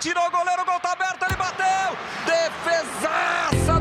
Tirou o goleiro, o gol tá aberto, ele bateu! Defesaça!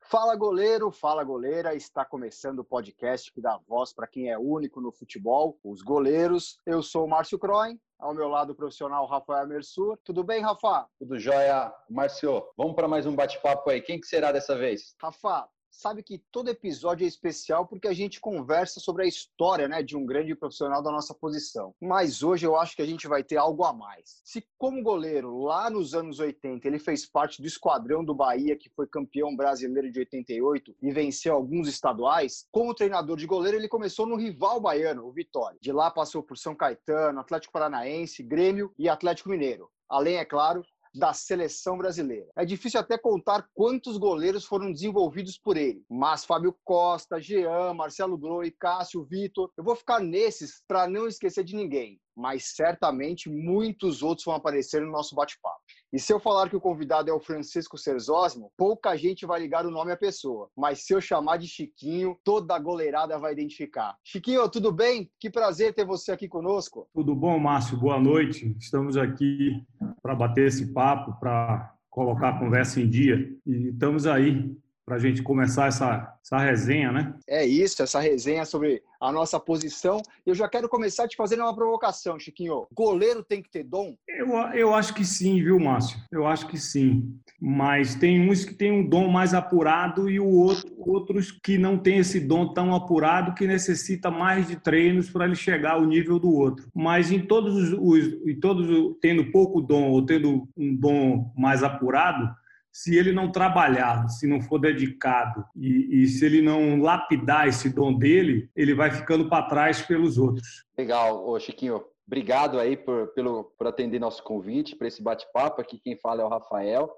Fala goleiro, fala goleira, está começando o podcast que dá voz para quem é único no futebol, os goleiros. Eu sou o Márcio Croin, ao meu lado o profissional Rafael Mersur. Tudo bem, Rafa? Tudo jóia. Márcio, vamos para mais um bate-papo aí. Quem que será dessa vez? Rafa, sabe que todo episódio é especial porque a gente conversa sobre a história né, de um grande profissional da nossa posição. Mas hoje eu acho que a gente vai ter algo a mais. Se, como goleiro, lá nos anos 80, ele fez parte do esquadrão do Bahia, que foi campeão brasileiro de 88 e venceu alguns estaduais, como treinador de goleiro, ele começou no rival baiano, o Vitória. De lá passou por São Caetano, Atlético Paranaense, Grêmio e Atlético Mineiro. Além, é claro, da seleção brasileira. É difícil até contar quantos goleiros foram desenvolvidos por ele, mas Fábio Costa, Jean, Marcelo Groi, Cássio, Vitor, eu vou ficar nesses para não esquecer de ninguém, mas certamente muitos outros vão aparecer no nosso bate-papo. E se eu falar que o convidado é o Francisco Serzósimo, pouca gente vai ligar o nome à pessoa. Mas se eu chamar de Chiquinho, toda a goleirada vai identificar. Chiquinho, tudo bem? Que prazer ter você aqui conosco. Tudo bom, Márcio? Boa noite. Estamos aqui para bater esse papo, para colocar a conversa em dia. E estamos aí para a gente começar essa, essa resenha, né? É isso, essa resenha sobre a nossa posição. Eu já quero começar te fazendo uma provocação, Chiquinho. Goleiro tem que ter dom? Eu, eu acho que sim, viu, Márcio? Eu acho que sim. Mas tem uns que têm um dom mais apurado e o outro, outros que não têm esse dom tão apurado que necessita mais de treinos para ele chegar ao nível do outro. Mas em todos os, os em todos tendo pouco dom ou tendo um dom mais apurado, se ele não trabalhar, se não for dedicado e, e, se ele não lapidar esse dom dele, ele vai ficando para trás pelos outros. Legal, Ô, Chiquinho. Obrigado aí por, pelo, por atender nosso convite para esse bate-papo. Aqui quem fala é o Rafael.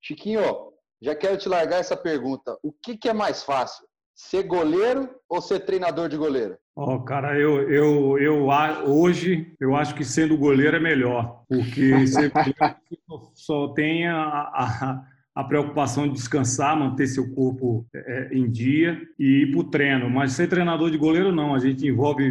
Chiquinho, já quero te largar essa pergunta. O que, que é mais fácil? Ser goleiro ou ser treinador de goleiro? Oh, cara, eu, eu, eu hoje eu acho que sendo goleiro é melhor, porque ser goleiro só tem a, a a preocupação de descansar, manter seu corpo é, em dia e ir para o treino. Mas ser treinador de goleiro, não. A gente envolve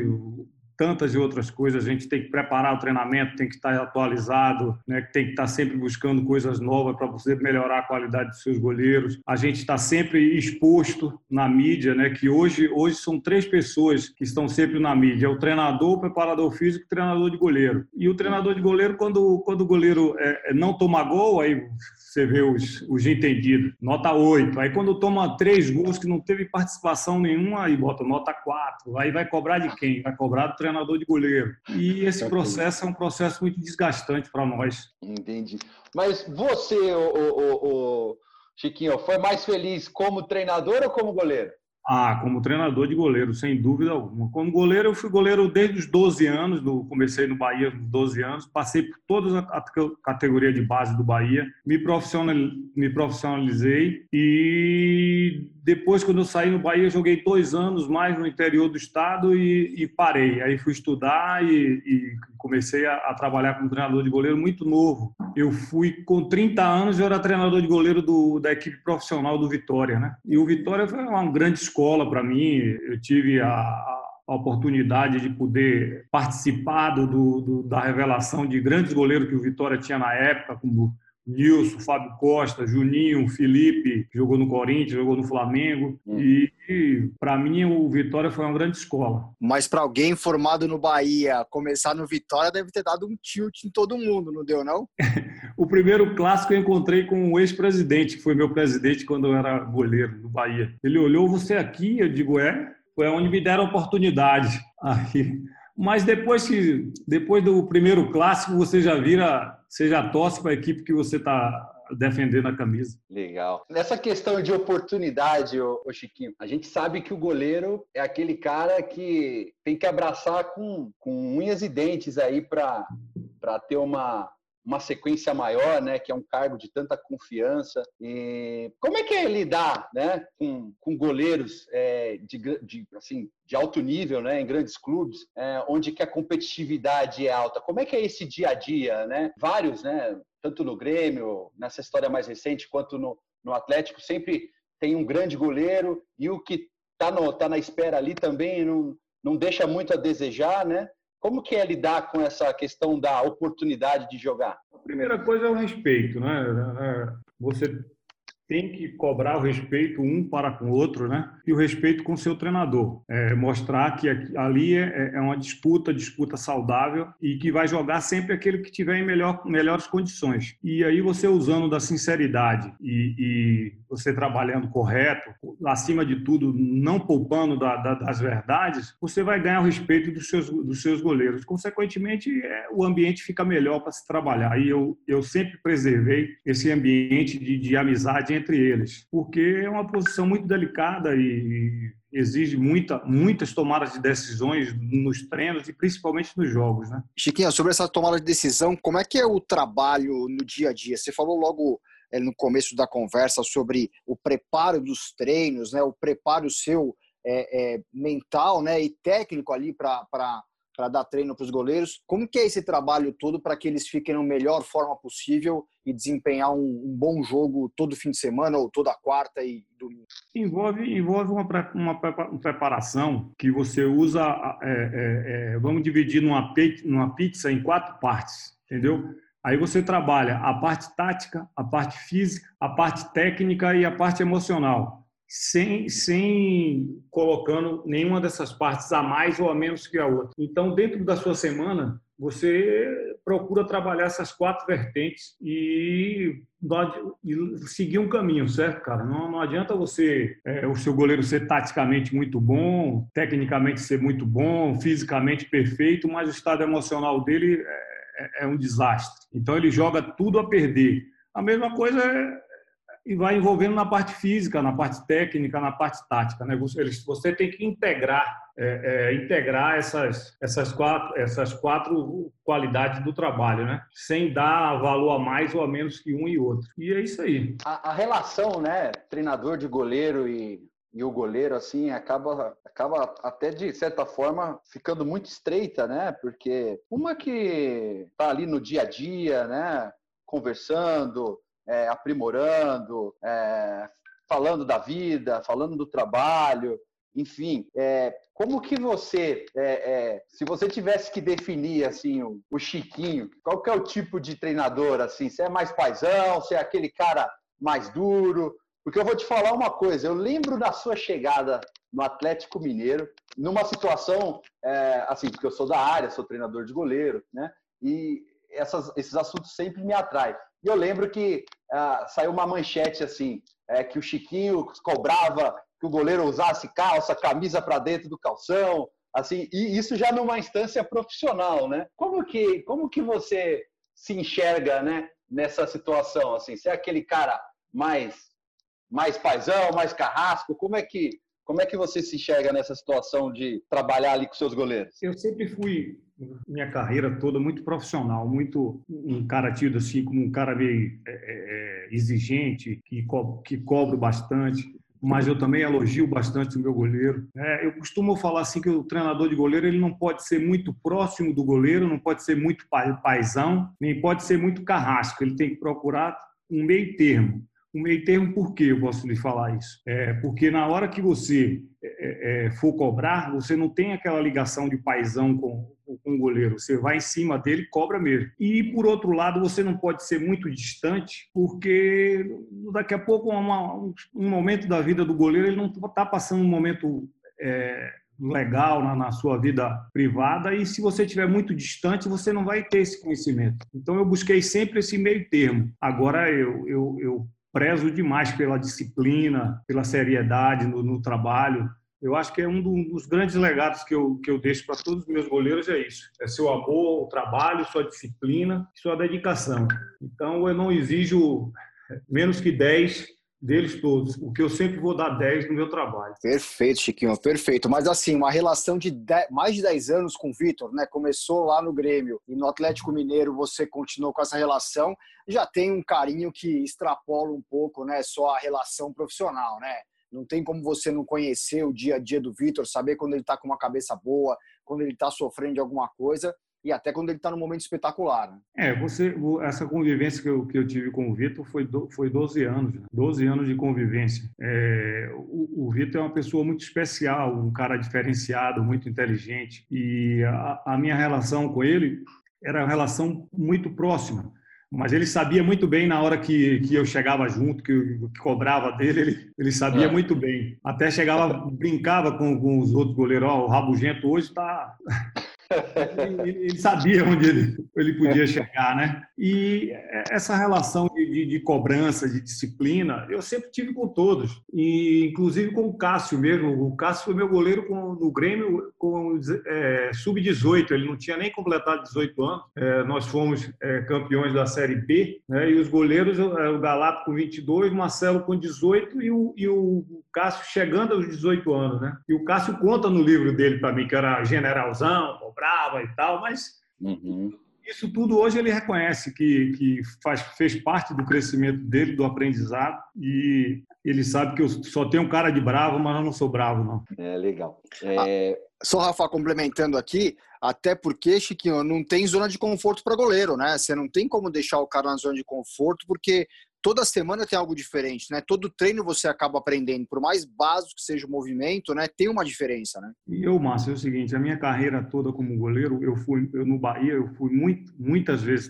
tantas e outras coisas. A gente tem que preparar o treinamento, tem que estar atualizado, né? tem que estar sempre buscando coisas novas para você melhorar a qualidade dos seus goleiros. A gente está sempre exposto na mídia, né? que hoje, hoje são três pessoas que estão sempre na mídia: é o treinador, o preparador físico e o treinador de goleiro. E o treinador de goleiro, quando, quando o goleiro é, é não toma gol, aí você vê os, os entendidos, nota 8. Aí quando toma três gols que não teve participação nenhuma, aí bota nota 4. Aí vai cobrar de quem? Vai cobrar do treinador de goleiro. E esse processo é um processo muito desgastante para nós. Entendi. Mas você, o, o, o, Chiquinho, foi mais feliz como treinador ou como goleiro? Ah, como treinador de goleiro, sem dúvida alguma. Como goleiro, eu fui goleiro desde os 12 anos, do, comecei no Bahia com 12 anos, passei por toda a categoria de base do Bahia, me, me profissionalizei e depois, quando eu saí no Bahia, joguei dois anos mais no interior do estado e, e parei. Aí fui estudar e, e comecei a, a, trabalhar como treinador de goleiro muito novo. Eu fui com 30 anos, eu era treinador de goleiro do, da equipe profissional do Vitória, né? E o Vitória foi uma grande escola para mim. Eu tive a, a a oportunidade de poder participar do, do, da revelação de grandes goleiros que o Vitória tinha na época, como Nilson, Fábio Costa, Juninho, Felipe, jogou no Corinthians, jogou no Flamengo. Hum. E, e para mim o Vitória foi uma grande escola. Mas para alguém formado no Bahia, começar no Vitória deve ter dado um tilt em todo mundo, não deu não? o primeiro clássico eu encontrei com o ex-presidente, que foi meu presidente quando eu era goleiro no Bahia. Ele olhou você aqui, eu digo, é, foi onde me deram oportunidade. Aí, mas depois que depois do primeiro clássico você já vira você já torce para a equipe que você está defendendo a camisa. Legal. Nessa questão de oportunidade, ô, ô, Chiquinho, a gente sabe que o goleiro é aquele cara que tem que abraçar com, com unhas e dentes aí para ter uma, uma sequência maior, né, que é um cargo de tanta confiança. E como é que é lidar, né, com, com goleiros é, de, de, assim, de alto nível, né, em grandes clubes, é, onde que a competitividade é alta? Como é que é esse dia a dia, né? Vários, né, tanto no Grêmio, nessa história mais recente, quanto no, no Atlético, sempre tem um grande goleiro e o que está tá na espera ali também não, não deixa muito a desejar, né? Como que é lidar com essa questão da oportunidade de jogar? A primeira coisa é o respeito, né? É, você tem que cobrar o respeito um para com o outro, né? E o respeito com o seu treinador. É, mostrar que ali é, é, uma disputa, disputa saudável e que vai jogar sempre aquele que tiver em melhor, melhores condições. E aí você usando da sinceridade e, e você trabalhando correto, acima de tudo, não poupando da, da, das verdades, você vai ganhar o respeito dos seus, dos seus goleiros. Consequentemente, é, o ambiente fica melhor para se trabalhar. E eu, eu sempre preservei esse ambiente de, de amizade entre eles, porque é uma posição muito delicada e exige muita, muitas tomadas de decisões nos treinos e principalmente nos jogos, né? Chiquinha, sobre essa tomada de decisão, como é que é o trabalho no dia a dia? Você falou logo no começo da conversa sobre o preparo dos treinos, né? O preparo seu é, é, mental, né? E técnico ali para dar treino para os goleiros. Como que é esse trabalho todo para que eles fiquem na melhor forma possível e desempenhar um, um, bom jogo todo fim de semana ou toda quarta e domingo? Envolve, envolve uma, uma preparação que você usa, é, vamos dividir numa, numa pizza em quatro partes, entendeu? Aí você trabalha a parte tática, a parte física, a parte técnica e a parte emocional sem, sem colocando nenhuma dessas partes a mais ou a menos que a outra. Então, dentro da sua semana, você procura trabalhar essas quatro vertentes e, e seguir um caminho, certo, cara? Não, não adianta você, é, o seu goleiro ser taticamente muito bom, tecnicamente ser muito bom, fisicamente perfeito, mas o estado emocional dele é, é, é um desastre. Então, ele joga tudo a perder. A mesma coisa é e vai envolvendo na parte física, na parte técnica, na parte tática. Né? Você, você tem que integrar, é, é, integrar essas, essas, quatro, essas quatro qualidades do trabalho, né? sem dar valor a mais ou a menos que um e outro. E é isso aí. A, a relação, né, treinador de goleiro e, e o goleiro, assim, acaba, acaba até de certa forma ficando muito estreita, né? Porque uma que tá ali no dia a dia, né? Conversando, é, aprimorando, é, falando da vida, falando do trabalho, enfim, é, como que você, é, é, se você tivesse que definir assim o, o, Chiquinho, qual que é o tipo de treinador assim? Se é mais paisão, se é aquele cara mais duro? Porque eu vou te falar uma coisa, eu lembro da sua chegada no Atlético Mineiro, numa situação é, assim, porque eu sou da área, sou treinador de goleiro, né? E essas, esses assuntos sempre me atraem. E eu lembro que ah, saiu uma manchete assim, é, que o Chiquinho cobrava que o goleiro usasse calça, camisa para dentro do calção, assim, e isso já numa instância profissional, né? Como que, como que você se enxerga, né, nessa situação, assim? Você é aquele cara mais mais paisão, mais carrasco? Como é que como é que você se enxerga nessa situação de trabalhar ali com seus goleiros? Eu sempre fui minha carreira toda muito profissional, muito um cara tido assim como um cara meio é, é, é, exigente, que, co que cobro bastante, mas eu também elogio bastante o meu goleiro. É, eu costumo falar assim que o treinador de goleiro ele não pode ser muito próximo do goleiro, não pode ser muito paisão, nem pode ser muito carrasco. Ele tem que procurar um meio termo. Um meio termo, por que eu posso lhe falar isso? É, porque na hora que você é, é, for cobrar, você não tem aquela ligação de paisão com, com o goleiro. Você vai em cima dele cobra mesmo. E, por outro lado, você não pode ser muito distante, porque daqui a pouco, uma, um, momento da vida do goleiro, ele não está passando um momento é, legal na, na, sua vida privada e se você estiver muito distante, você não vai ter esse conhecimento. Então, eu busquei sempre esse meio termo. Agora, eu, eu, eu prezo demais pela disciplina, pela seriedade no, no trabalho. Eu acho que é um dos grandes legados que eu, que eu deixo para todos os meus goleiros é isso. É seu amor, o trabalho, sua disciplina, sua dedicação. Então, eu não exijo menos que 10 deles todos, porque eu sempre vou dar 10 no meu trabalho. Perfeito, Chiquinho, perfeito. Mas assim, uma relação de 10, mais de 10 anos com o Vitor, né? Começou lá no Grêmio e no Atlético Mineiro você continuou com essa relação, já tem um carinho que extrapola um pouco, né? Só a relação profissional, né? Não tem como você não conhecer o dia a dia do Vitor, saber quando ele está com uma cabeça boa, quando ele está sofrendo de alguma coisa. E até quando ele está no momento espetacular. Né? É, você, essa convivência que eu, que eu tive com o Vitor foi, do, foi 12 anos, né? 12 anos de convivência. É, o, o Vitor é uma pessoa muito especial, um cara diferenciado, muito inteligente, e a, a minha relação com ele era uma relação muito próxima mas ele sabia muito bem na hora que, que eu chegava junto, que eu que cobrava dele, ele, ele sabia é. muito bem. Até chegava, brincava com, com os outros goleiros, ó, oh, o Rabugento hoje está ele, ele, sabia onde ele, ele podia chegar, né? E essa relação de, de, cobrança, de disciplina, eu sempre tive com todos, e inclusive com o Cássio mesmo. O Cássio foi meu goleiro com, no Grêmio com é, sub-18, ele não tinha nem completado 18 anos. É, nós fomos é, campeões da Série B, né? e os goleiros, é, o Galato com 22, o Marcelo com 18 e o, e o Cássio chegando aos 18 anos, né? E o Cássio conta no livro dele para mim que era generalzão, brava e tal, mas uhum. Isso tudo hoje ele reconhece que, que faz, fez parte do crescimento dele, do aprendizado, e ele sabe que eu só tenho um cara de bravo, mas eu não sou bravo, não. É, legal. É... Ah, só, Rafa, complementando aqui, até porque, Chiquinho, não tem zona de conforto para goleiro, né? Você não tem como deixar o cara na zona de conforto, porque toda semana tem algo diferente, né? Todo treino você acaba aprendendo, por mais básico que seja o movimento, né? Tem uma diferença, né? E eu, Márcio, é o seguinte, a minha carreira toda como goleiro, eu fui eu, no Bahia, eu fui muito, muitas vezes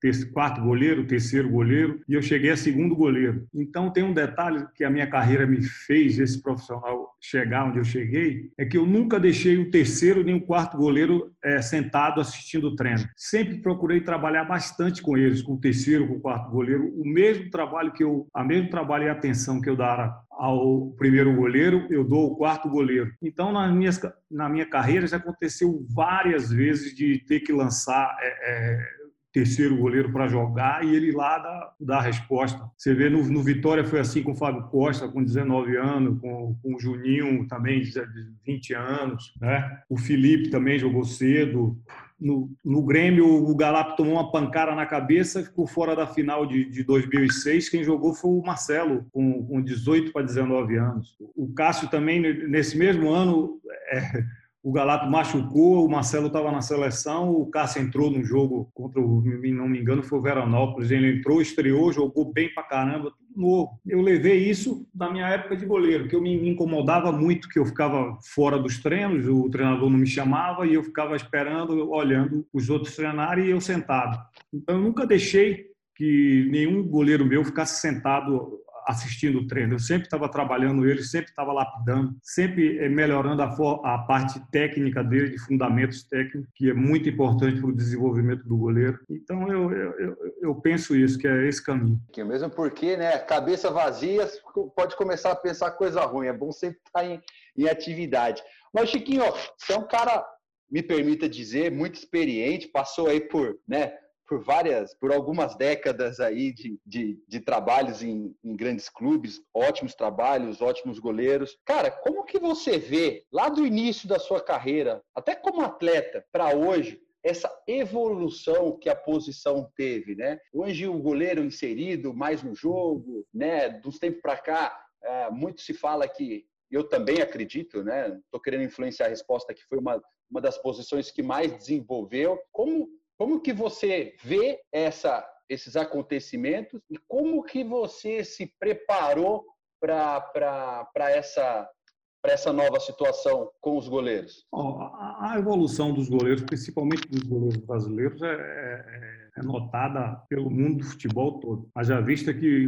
ter, quarto goleiro, terceiro goleiro, e eu cheguei a segundo goleiro. Então tem um detalhe que a minha carreira me fez, esse profissional chegar onde eu cheguei, é que eu nunca deixei o terceiro nem o quarto goleiro é, sentado assistindo o treino. Sempre procurei trabalhar bastante com eles, com o terceiro, com o quarto goleiro, o mesmo mesmo trabalho que eu, a mesmo trabalho e atenção que eu dara ao primeiro goleiro, eu dou o quarto goleiro. Então, na minha, na minha carreira, já aconteceu várias vezes de ter que lançar é, é, terceiro goleiro para jogar e ele lá dá, dá a resposta. Você vê no, no, Vitória foi assim com o Fábio Costa, com 19 anos, com, com o Juninho também de 20 anos, né? O Felipe também jogou cedo no, no Grêmio, o Galato tomou uma pancada na cabeça, ficou fora da final de, de 2006. Quem jogou foi o Marcelo, com, com 18 para 19 anos. O Cássio também, nesse mesmo ano, é, o Galato machucou, o Marcelo estava na seleção, o Cássio entrou no jogo contra o, não me engano, foi o Veranópolis. Ele entrou, estreou, jogou bem para caramba, tudo novo. Eu levei isso da minha época de goleiro, que eu me incomodava muito, que eu ficava fora dos treinos, o treinador não me chamava e eu ficava esperando, olhando os outros treinarem e eu sentado. Então, eu nunca deixei que nenhum goleiro meu ficasse sentado assistindo o treino. Eu sempre estava trabalhando ele, sempre estava lapidando, sempre eh, melhorando a, a, parte técnica dele, de fundamentos técnicos, que é muito importante para o desenvolvimento do goleiro. Então, eu, eu, eu, penso isso, que é esse caminho. Mesmo porque, né, cabeça vazia, pode começar a pensar coisa ruim. É bom sempre estar em, em atividade. Mas, Chiquinho, você é um cara, me permita dizer, muito experiente, passou aí por, né, por várias, por algumas décadas aí de, de, de trabalhos em, em, grandes clubes, ótimos trabalhos, ótimos goleiros. Cara, como que você vê lá do início da sua carreira, até como atleta, para hoje, essa evolução que a posição teve, né? Hoje o goleiro inserido mais no jogo, né? Dos tempos para cá, é, muito se fala que eu também acredito, né? Estou querendo influenciar a resposta que foi uma, uma das posições que mais desenvolveu. Como como que você vê essa, esses acontecimentos e como que você se preparou para essa essa nova situação com os goleiros? a evolução dos goleiros, principalmente dos goleiros brasileiros, é, é, é notada pelo mundo do futebol todo. Haja vista que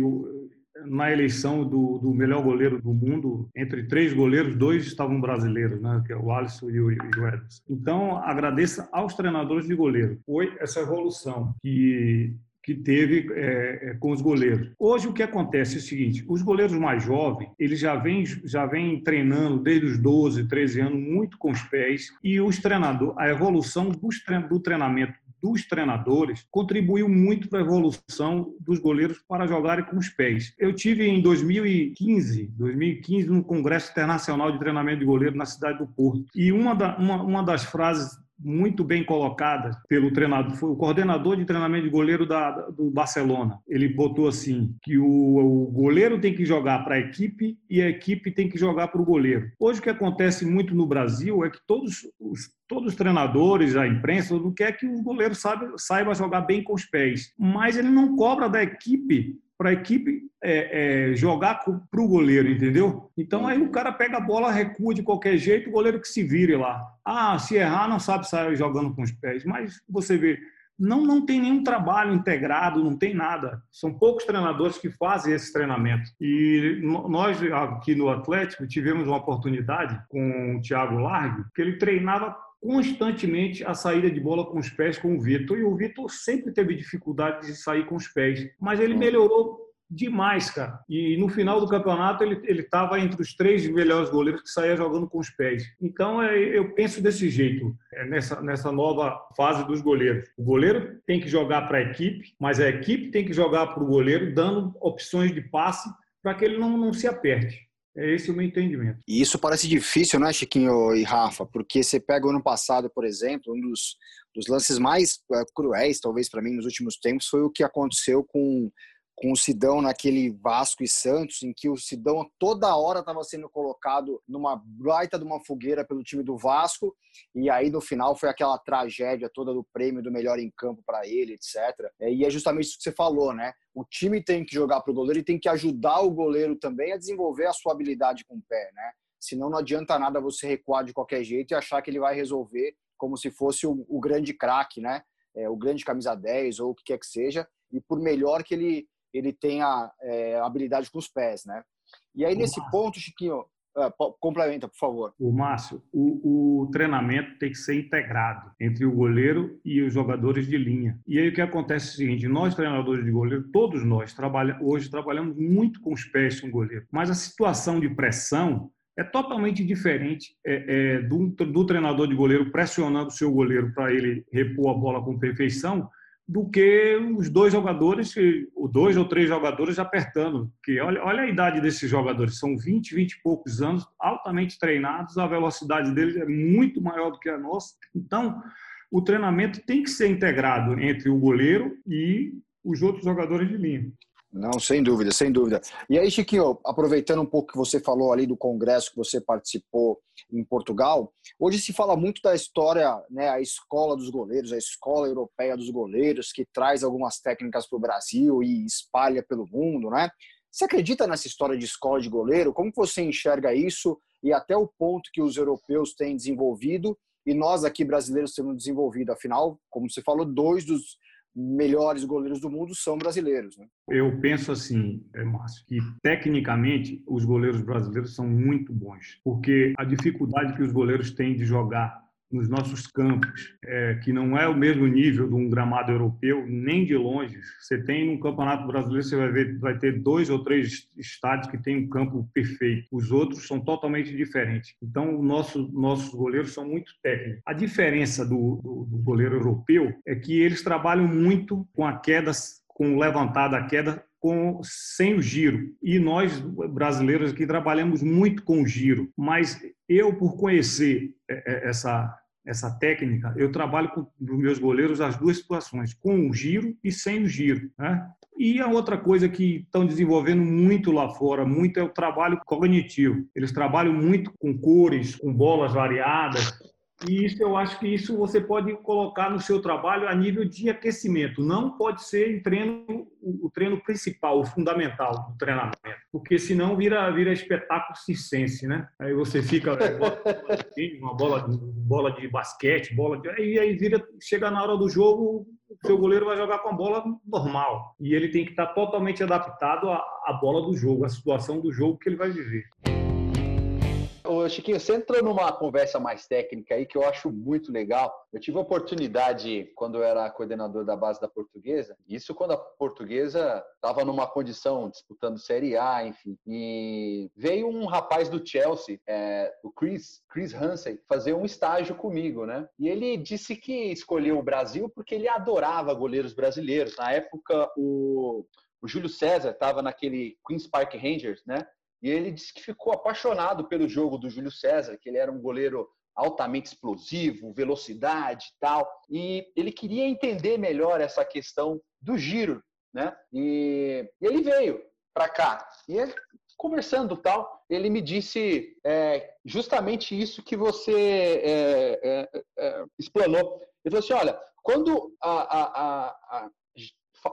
na eleição do, do, melhor goleiro do mundo, entre três goleiros, dois estavam brasileiros, né? que é o Alisson e o, e o Edson. Então, agradeça aos treinadores de goleiro. Foi essa evolução que que teve é, é, com os goleiros. Hoje o que acontece é o seguinte: os goleiros mais jovens eles já vêm já vêm treinando desde os 12, 13 anos muito com os pés e os treinadores, a evolução do treinamento dos treinadores contribuiu muito para a evolução dos goleiros para jogarem com os pés. Eu tive em 2015, 2015 no Congresso Internacional de Treinamento de Goleiro na cidade do Porto. E uma, da, uma, uma das frases muito bem colocada pelo treinador, foi o coordenador de treinamento de goleiro da, do Barcelona. Ele botou assim que o, o goleiro tem que jogar para a equipe e a equipe tem que jogar para o goleiro. Hoje o que acontece muito no Brasil é que todos os todos os treinadores, a imprensa, não quer que o goleiro saiba, saiba jogar bem com os pés, mas ele não cobra da equipe para a equipe é, é, jogar para o goleiro, entendeu? Então aí o cara pega a bola, recua de qualquer jeito, o goleiro que se vire lá. Ah, se errar, não sabe sair jogando com os pés. Mas você vê, não, não tem nenhum trabalho integrado, não tem nada. São poucos treinadores que fazem esse treinamento. E nós, aqui no Atlético, tivemos uma oportunidade com o Thiago Largue, que ele treinava constantemente a saída de bola com os pés com o Vitor. E o Vitor sempre teve dificuldade de sair com os pés, mas ele melhorou demais, cara. E no final do campeonato ele ele estava entre os três melhores goleiros que saía jogando com os pés. Então é, eu penso desse jeito é, nessa nessa nova fase dos goleiros. O goleiro tem que jogar para a equipe, mas a equipe tem que jogar para o goleiro, dando opções de passe para que ele não, não se aperte. É esse o meu entendimento. E isso parece difícil, né, Chiquinho e Rafa? Porque você pega o ano passado, por exemplo, um dos, dos lances mais uh, cruéis, talvez para mim, nos últimos tempos, foi o que aconteceu com com o Sidão naquele Vasco e Santos, em que o Sidão toda hora estava sendo colocado numa baita de uma fogueira pelo time do Vasco, e aí no final foi aquela tragédia toda do prêmio do melhor em campo para ele, etc. É, e é justamente isso que você falou, né? O time tem que jogar para o goleiro e tem que ajudar o goleiro também a desenvolver a sua habilidade com o pé, né? Senão não adianta nada você recuar de qualquer jeito e achar que ele vai resolver como se fosse o, o grande craque, né? É, o grande camisa 10 ou o que quer que seja, e por melhor que ele ele tenha é, habilidade com os pés, né? E aí, o nesse Márcio. ponto, Chiquinho, é, complementa, por favor. O Márcio, o, o, treinamento tem que ser integrado entre o goleiro e os jogadores de linha. E aí o que acontece é o seguinte: nós, treinadores de goleiro, todos nós trabalha, hoje trabalhamos muito com os pés com o goleiro, mas a situação de pressão é totalmente diferente é, é, do, do treinador de goleiro pressionando o seu goleiro para ele repor a bola com perfeição do que os dois jogadores, os dois ou três jogadores apertando. Que olha, olha a idade desses jogadores, são 20, 20 e poucos anos, altamente treinados, a velocidade deles é muito maior do que a nossa. Então, o treinamento tem que ser integrado entre o goleiro e os outros jogadores de linha. Não, sem dúvida, sem dúvida. E aí, Chiquinho, aproveitando um pouco que você falou ali do congresso que você participou em Portugal, hoje se fala muito da história, né, a escola dos goleiros, a escola europeia dos goleiros, que traz algumas técnicas para o Brasil e espalha pelo mundo, né? Você acredita nessa história de escola de goleiro? Como você enxerga isso e até o ponto que os europeus têm desenvolvido e nós aqui brasileiros temos desenvolvido? Afinal, como você falou, dois dos melhores goleiros do mundo são brasileiros. Né? Eu penso assim, é, Márcio, que tecnicamente os goleiros brasileiros são muito bons, porque a dificuldade que os goleiros têm de jogar nos nossos campos, é, que não é o mesmo nível de um gramado europeu, nem de longe. Você tem no Campeonato Brasileiro, você vai ver, vai ter dois ou três estádios que têm um campo perfeito. Os outros são totalmente diferentes. Então, nosso, nossos goleiros são muito técnicos. A diferença do, do, do goleiro europeu é que eles trabalham muito com a queda, com levantada a queda com, sem o giro. E nós, brasileiros aqui, trabalhamos muito com o giro. Mas eu, por conhecer é, é, essa, essa técnica, eu trabalho com os meus goleiros as duas situações, com o giro e sem o giro. Né? E a outra coisa que estão desenvolvendo muito lá fora, muito é o trabalho cognitivo. Eles trabalham muito com cores, com bolas variadas, e isso eu acho que isso você pode colocar no seu trabalho a nível de aquecimento. Não pode ser em treino, o treino principal, o fundamental do treinamento, porque senão vira vira espetáculo circense, né? Aí você fica uma bola bola de basquete, bola de, e aí vira chega na hora do jogo o seu goleiro vai jogar com a bola normal e ele tem que estar totalmente adaptado à, à bola do jogo, à situação do jogo que ele vai viver. Ô, Chiquinho, você entrou numa conversa mais técnica aí que eu acho muito legal. Eu tive a oportunidade, quando eu era coordenador da base da portuguesa, isso quando a portuguesa estava numa condição disputando Série A, enfim. E veio um rapaz do Chelsea, é, o Chris, Chris Hansen, fazer um estágio comigo, né? E ele disse que escolheu o Brasil porque ele adorava goleiros brasileiros. Na época, o o Júlio César estava naquele Queen's Park Rangers, né? E ele disse que ficou apaixonado pelo jogo do Júlio César, que ele era um goleiro altamente explosivo, velocidade e tal. E ele queria entender melhor essa questão do giro, né? E, ele veio para cá. E ele, conversando tal, ele me disse é, justamente isso que você é, é, é explanou. Ele falou assim: olha, quando a, a, a,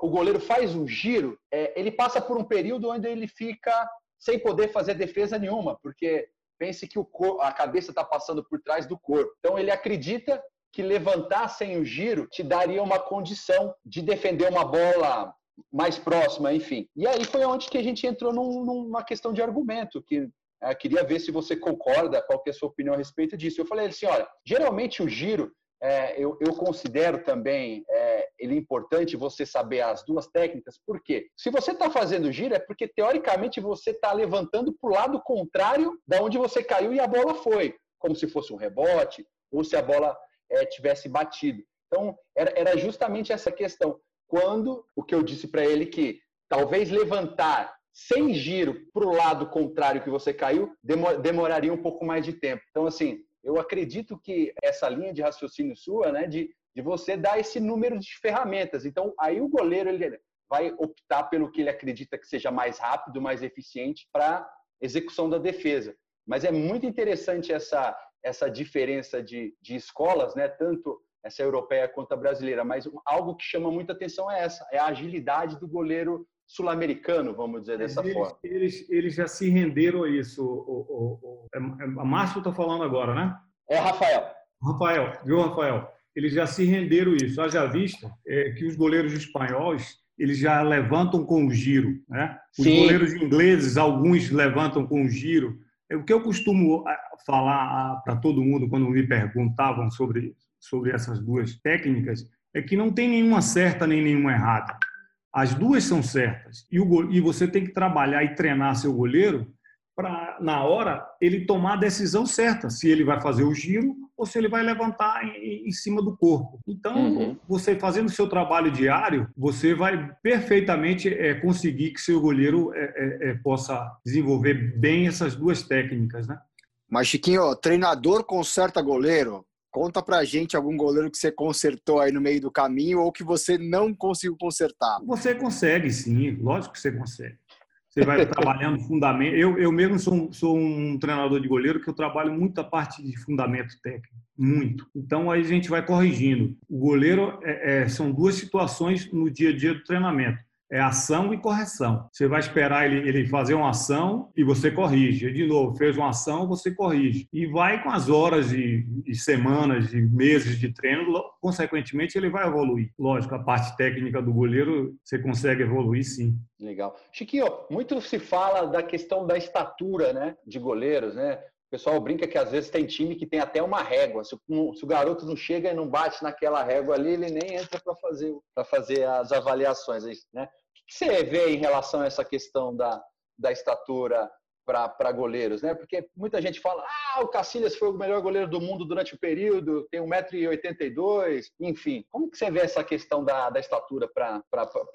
o goleiro faz um giro, é, ele passa por um período onde ele fica sem poder fazer defesa nenhuma, porque pense que o cor, a cabeça está passando por trás do corpo. Então ele acredita que levantar sem o giro te daria uma condição de defender uma bola mais próxima, enfim. E aí foi onde que a gente entrou num, numa questão de argumento, que é, queria ver se você concorda, qual que é a sua opinião a respeito disso. Eu falei assim, olha, geralmente o giro, é, eu, eu, considero também é, ele importante você saber as duas técnicas, por quê? Se você está fazendo giro, é porque teoricamente você está levantando para o lado contrário da onde você caiu e a bola foi, como se fosse um rebote ou se a bola é, tivesse batido. Então, era, era justamente essa questão. Quando o que eu disse para ele que talvez levantar sem giro para o lado contrário que você caiu demoraria um pouco mais de tempo. Então, assim, eu acredito que essa linha de raciocínio sua, né, de, de você dar esse número de ferramentas. Então, aí o goleiro ele vai optar pelo que ele acredita que seja mais rápido, mais eficiente para execução da defesa. Mas é muito interessante essa essa diferença de, de escolas, né, tanto essa europeia quanto a brasileira. Mas algo que chama muita atenção é essa, é a agilidade do goleiro sul-americano, vamos dizer dessa eles, forma. Eles, eles já se renderam a isso. O, o, o, é, é Márcio está falando agora, né? É Rafael. Rafael, viu, Rafael? Eles já se renderam isso. Haja vista é, que os goleiros espanhóis eles já levantam com o giro, né? Os Sim. goleiros ingleses, alguns levantam com o giro. É o que eu costumo falar para todo mundo quando me perguntavam sobre sobre essas duas técnicas é que não tem nenhuma certa nem nenhuma errada. As duas são certas. E, o, e você tem que trabalhar e treinar seu goleiro para, na hora, ele tomar a decisão certa, se ele vai fazer o giro ou se ele vai levantar em, em cima do corpo. Então, uhum. você fazendo o seu trabalho diário, você vai perfeitamente é, conseguir que seu goleiro é, é, é, possa desenvolver bem essas duas técnicas, né? Mas, Chiquinho, treinador conserta goleiro. Conta pra gente algum goleiro que você consertou aí no meio do caminho ou que você não conseguiu consertar. Você consegue, sim, lógico que você consegue. Você vai trabalhando fundamento. Eu, eu mesmo sou, sou um treinador de goleiro que eu trabalho muito a parte de fundamento técnico, muito. Então aí a gente vai corrigindo. O goleiro é, é, são duas situações no dia a dia do treinamento é ação e correção. Você vai esperar ele, ele fazer uma ação e você corrige. De novo, fez uma ação, você corrige. E vai com as horas e, e semanas e meses de treino, consequentemente ele vai evoluir. Lógico, a parte técnica do goleiro você consegue evoluir sim. Legal. Chiquinho, muito se fala da questão da estatura né, de goleiros, né? O pessoal brinca que às vezes tem time que tem até uma régua. Se o, se o garoto não chega e não bate naquela régua ali, ele nem entra para fazer, fazer as avaliações. Né? Que você vê em relação a essa questão da, da estatura para goleiros, né? Porque muita gente fala, ah, o Cacilhas foi o melhor goleiro do mundo durante o período, tem 1,82m, enfim. Como que você vê essa questão da, da estatura para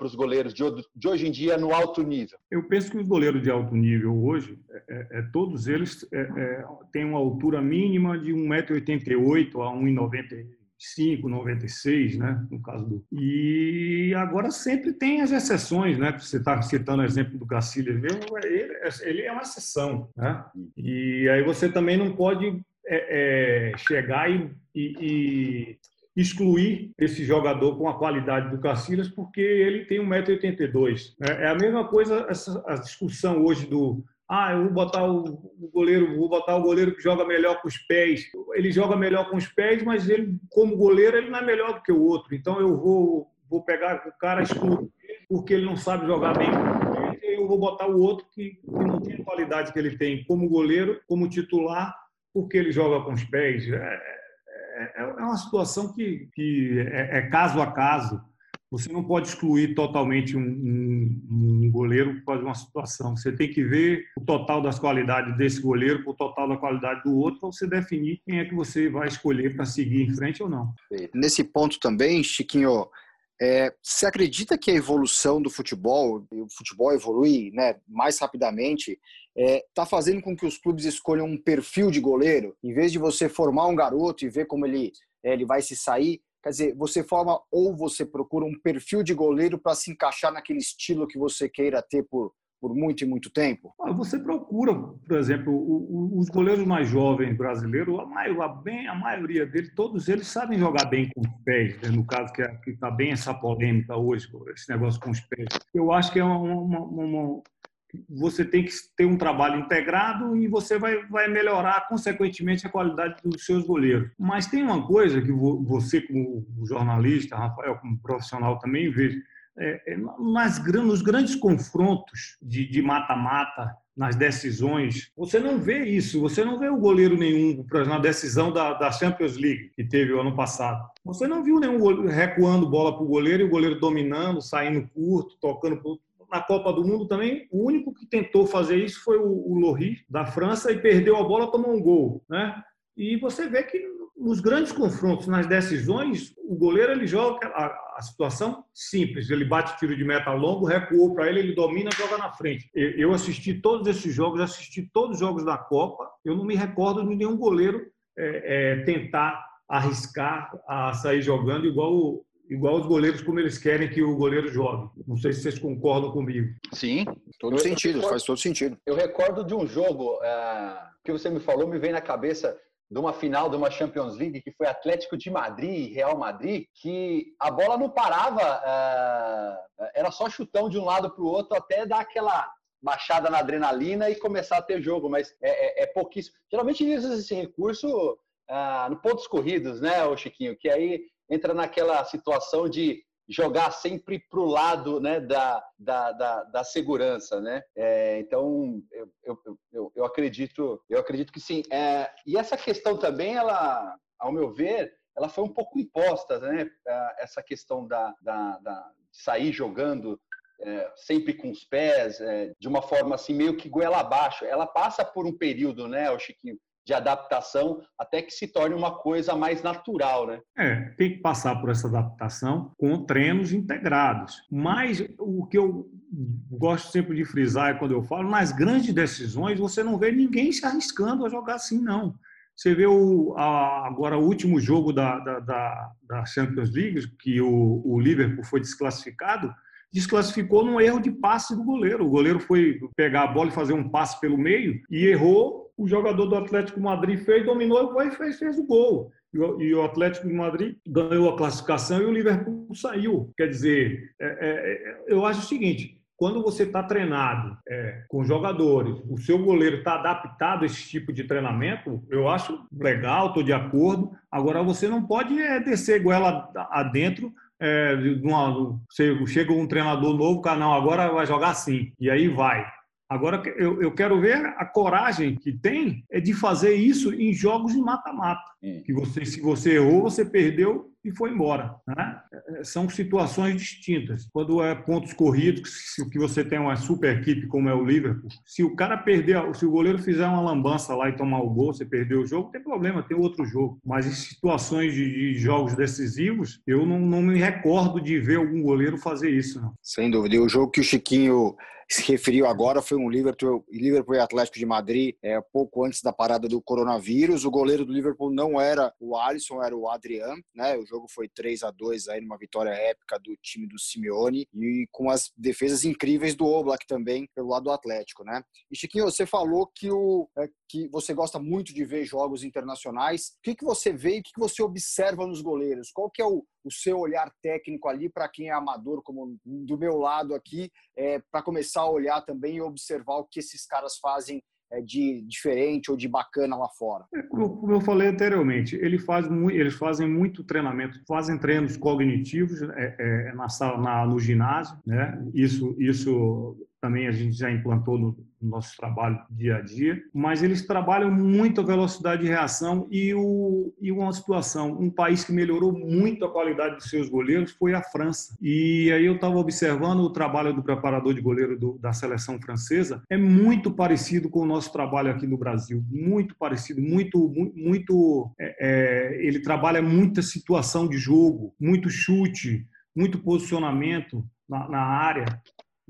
os goleiros de, de, hoje em dia no alto nível? Eu penso que os goleiros de alto nível hoje, é, é, é todos eles é, é têm uma altura mínima de 1,88m a 1,90m 95, 96, né, no caso do. E agora sempre tem as exceções, né? Você está citando o exemplo do Cacilhas mesmo, ele, ele, é uma exceção, né? E aí você também não pode é, é, chegar e, e, e, excluir esse jogador com a qualidade do Cacilhas porque ele tem 1,82m. É, é a mesma coisa essa, a discussão hoje do ah, eu vou botar o, goleiro, vou botar o goleiro que joga melhor com os pés. Ele joga melhor com os pés, mas ele, como goleiro, ele não é melhor do que o outro. Então eu vou, vou pegar o cara excluir porque ele não sabe jogar bem eu vou botar o outro que, que, não tem a qualidade que ele tem como goleiro, como titular, porque ele joga com os pés. É, é, é, é uma situação que, que é, é caso a caso. Você não pode excluir totalmente um, um, um, goleiro por causa de uma situação. Você tem que ver o total das qualidades desse goleiro com o total da qualidade do outro para você definir quem é que você vai escolher para seguir em frente ou não. Nesse ponto também, Chiquinho, É, você acredita que a evolução do futebol, o futebol evolui né, mais rapidamente, está é, tá fazendo com que os clubes escolham um perfil de goleiro, em vez de você formar um garoto e ver como ele, é, ele vai se sair, Quer dizer, você forma ou você procura um perfil de goleiro para se encaixar naquele estilo que você queira ter por, por muito e muito tempo? Ah, você procura, por exemplo, os goleiros mais jovens brasileiros, a, maioria, a maioria deles, todos eles sabem jogar bem com os pés, né? no caso que é, está bem essa polêmica hoje, esse negócio com os pés. Eu acho que é uma, uma, uma você tem que ter um trabalho integrado e você vai, vai melhorar, consequentemente, a qualidade dos seus goleiros. Mas tem uma coisa que você, como jornalista, Rafael, como profissional, também vê. É, é, nas, nos grandes confrontos de mata-mata, nas decisões, você não vê isso. Você não vê o goleiro nenhum, na decisão da, da Champions League, que teve o ano passado. Você não viu nenhum goleiro recuando bola para o goleiro e o goleiro dominando, saindo curto, tocando na Copa do Mundo também, o único que tentou fazer isso foi o, o da França, e perdeu a bola, tomou um gol. Né? E você vê que nos grandes confrontos, nas decisões, o goleiro ele joga a, a situação simples. Ele bate tiro de meta longo, recuou para ele, ele domina, joga na frente. Eu assisti todos esses jogos, assisti todos os jogos da Copa. Eu não me recordo de nenhum goleiro é, é, tentar arriscar a sair jogando igual o, igual os goleiros como eles querem que o goleiro jogue. Não sei se vocês concordam comigo. Sim, todo eu, sentido, eu recordo, faz todo sentido. Eu recordo de um jogo é, que você me falou, me vem na cabeça de uma final de uma Champions League que foi Atlético de Madrid e Real Madrid, que a bola não parava, é, era só chutão de um lado para o outro até dar aquela baixada na adrenalina e começar a ter jogo, mas é, é, é pouquíssimo. Geralmente usa esse recurso ah, no pontos corridos, né, o Chiquinho? Que aí entra naquela situação de jogar sempre para o lado né, da, da, da, da segurança, né? É, então eu, eu, eu, eu, acredito eu acredito que sim. É, e essa questão também, ela, ao meu ver, ela foi um pouco imposta, né? Essa questão da, da, da sair jogando é, sempre com os pés, é, de uma forma assim meio que goela abaixo. Ela passa por um período, né, o Chiquinho, de adaptação até que se torne uma coisa mais natural, né? É, tem que passar por essa adaptação com treinos integrados. Mas o que eu gosto sempre de frisar é quando eu falo, nas grandes decisões você não vê ninguém se arriscando a jogar assim, não. Você vê o, a, agora o último jogo da, da, da, Champions League, que o, o Liverpool foi desclassificado, desclassificou num erro de passe do goleiro. O goleiro foi pegar a bola e fazer um passe pelo meio e errou o jogador do Atlético Madrid fez, dominou e fez, fez o gol. E o Atlético de Madrid ganhou a classificação e o Liverpool saiu. Quer dizer, é, é, é eu acho o seguinte: quando você está treinado é, com jogadores, o seu goleiro está adaptado a esse tipo de treinamento, eu acho legal, estou de acordo. Agora, você não pode é, descer goela adentro. É, de uma, chega um treinador novo, canal agora vai jogar assim, e aí vai. Agora, eu, eu quero ver a coragem que tem é de fazer isso em jogos de mata-mata. É. Que você, se você errou, você perdeu e foi embora. Né? É, são situações distintas. Quando é pontos corridos, se que você tem uma super equipe como é o Liverpool, se o cara perder, se o goleiro fizer uma lambança lá e tomar o gol, você perdeu o jogo, não tem problema, tem outro jogo. Mas em situações de, de jogos decisivos, eu não, não, me recordo de ver algum goleiro fazer isso. Não. Sem dúvida. E o jogo que o Chiquinho se referiu agora foi um Liverpool, Liverpool e Atlético de Madrid, é, pouco antes da parada do coronavírus. O goleiro do Liverpool não era o Alisson, era o Adrian, né? O jogo foi 3 a 2 aí numa vitória épica do time do Simeone e com as defesas incríveis do Oblak também pelo lado do Atlético, né? E Chiquinho, você falou que o é, que você gosta muito de ver jogos internacionais. O que, que você vê e o que, que você observa nos goleiros? Qual que é o, o seu olhar técnico ali para quem é amador, como do meu lado aqui, é, para começar a olhar também e observar o que esses caras fazem é, de diferente ou de bacana lá fora? É, como eu falei anteriormente, ele faz eles fazem muito treinamento, fazem treinos cognitivos é, é, na sala, na, no ginásio, né? Isso, isso também a gente já implantou no, nosso trabalho dia a dia, mas eles trabalham muito a velocidade de reação e, o, e uma situação, um país que melhorou muito a qualidade dos seus goleiros foi a França. E aí eu estava observando o trabalho do preparador de goleiro do, da seleção francesa, é muito parecido com o nosso trabalho aqui no Brasil, muito parecido, muito, muito, é, é, ele trabalha muita situação de jogo, muito chute, muito posicionamento na, na área,